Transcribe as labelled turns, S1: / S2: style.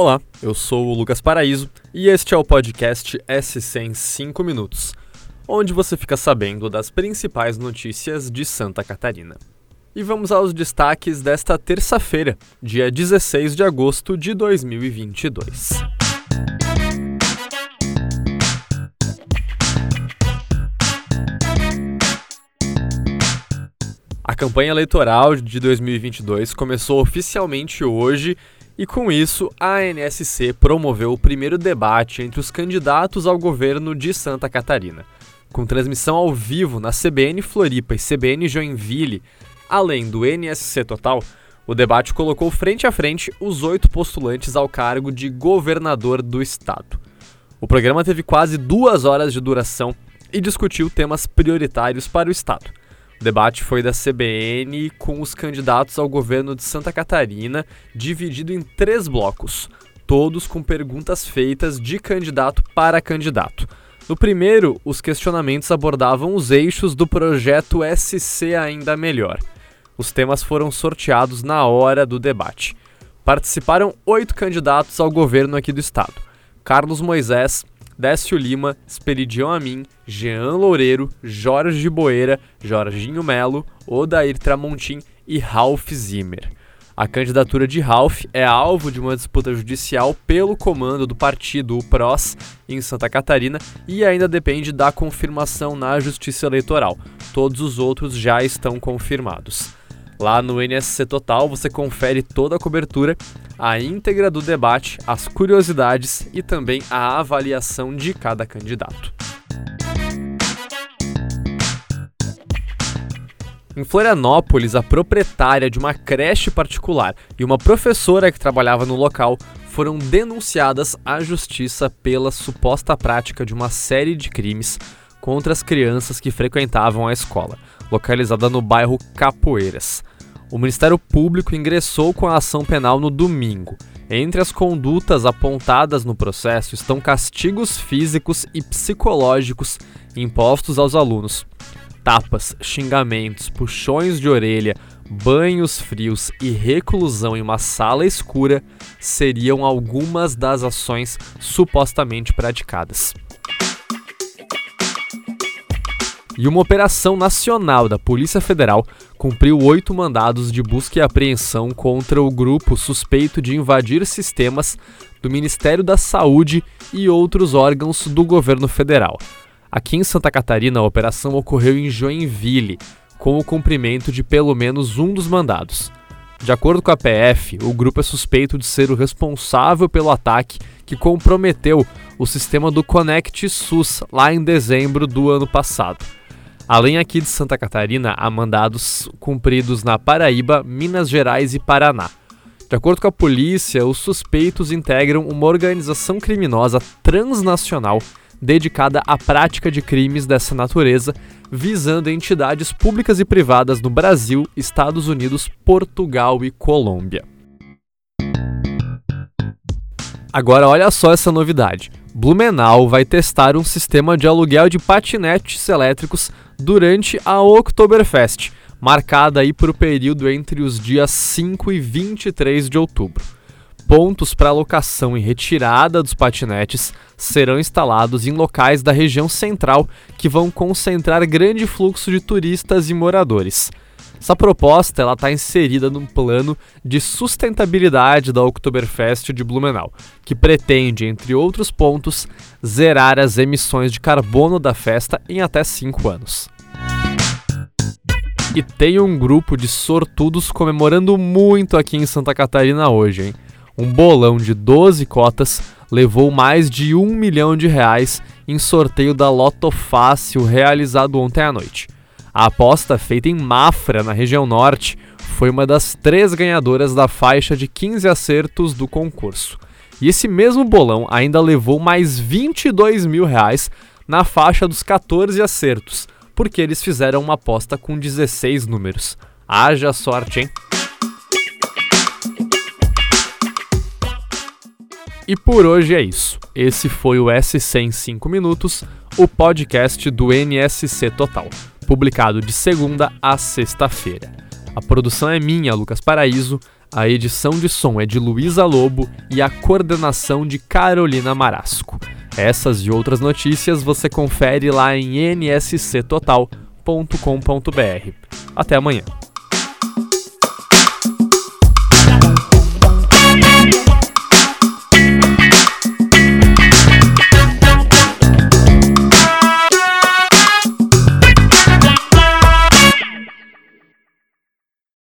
S1: Olá, eu sou o Lucas Paraíso e este é o podcast SC em 5 minutos, onde você fica sabendo das principais notícias de Santa Catarina. E vamos aos destaques desta terça-feira, dia 16 de agosto de 2022. A campanha eleitoral de 2022 começou oficialmente hoje e com isso, a ANSC promoveu o primeiro debate entre os candidatos ao governo de Santa Catarina. Com transmissão ao vivo na CBN Floripa e CBN Joinville, além do NSC Total, o debate colocou frente a frente os oito postulantes ao cargo de governador do estado. O programa teve quase duas horas de duração e discutiu temas prioritários para o estado o debate foi da CBN com os candidatos ao governo de Santa Catarina, dividido em três blocos, todos com perguntas feitas de candidato para candidato. No primeiro, os questionamentos abordavam os eixos do projeto SC Ainda Melhor. Os temas foram sorteados na hora do debate. Participaram oito candidatos ao governo aqui do estado: Carlos Moisés, Décio Lima, Esperidião Amin, Jean Loureiro, Jorge de Boeira, Jorginho Melo, Odair Tramontim e Ralph Zimmer. A candidatura de Ralph é alvo de uma disputa judicial pelo comando do partido, o PROS, em Santa Catarina e ainda depende da confirmação na Justiça Eleitoral. Todos os outros já estão confirmados. Lá no NSC Total você confere toda a cobertura, a íntegra do debate, as curiosidades e também a avaliação de cada candidato. Em Florianópolis, a proprietária de uma creche particular e uma professora que trabalhava no local foram denunciadas à justiça pela suposta prática de uma série de crimes contra as crianças que frequentavam a escola, localizada no bairro Capoeiras. O Ministério Público ingressou com a ação penal no domingo. Entre as condutas apontadas no processo estão castigos físicos e psicológicos impostos aos alunos. Tapas, xingamentos, puxões de orelha, banhos frios e reclusão em uma sala escura seriam algumas das ações supostamente praticadas. E uma operação nacional da Polícia Federal cumpriu oito mandados de busca e apreensão contra o grupo suspeito de invadir sistemas do Ministério da Saúde e outros órgãos do governo federal. Aqui em Santa Catarina, a operação ocorreu em Joinville, com o cumprimento de pelo menos um dos mandados. De acordo com a PF, o grupo é suspeito de ser o responsável pelo ataque que comprometeu o sistema do Connect SUS lá em dezembro do ano passado. Além aqui de Santa Catarina, há mandados cumpridos na Paraíba, Minas Gerais e Paraná. De acordo com a polícia, os suspeitos integram uma organização criminosa transnacional dedicada à prática de crimes dessa natureza, visando entidades públicas e privadas no Brasil, Estados Unidos, Portugal e Colômbia. Agora olha só essa novidade. Blumenau vai testar um sistema de aluguel de patinetes elétricos durante a Oktoberfest, marcada aí para o período entre os dias 5 e 23 de outubro. Pontos para locação e retirada dos patinetes serão instalados em locais da região central que vão concentrar grande fluxo de turistas e moradores. Essa proposta ela está inserida num plano de sustentabilidade da Oktoberfest de Blumenau, que pretende, entre outros pontos, zerar as emissões de carbono da festa em até 5 anos. E tem um grupo de sortudos comemorando muito aqui em Santa Catarina hoje, hein? Um bolão de 12 cotas levou mais de um milhão de reais em sorteio da Loto Fácil realizado ontem à noite. A aposta feita em Mafra, na região norte, foi uma das três ganhadoras da faixa de 15 acertos do concurso. E esse mesmo bolão ainda levou mais 22 mil reais na faixa dos 14 acertos, porque eles fizeram uma aposta com 16 números. Haja sorte, hein? E por hoje é isso. Esse foi o SC em 5 minutos, o podcast do NSC Total publicado de segunda a sexta-feira. A produção é minha, Lucas Paraíso, A edição de som é de Luísa Lobo e a coordenação de Carolina Marasco. Essas e outras notícias você confere lá em nsctotal.com.br. Até amanhã.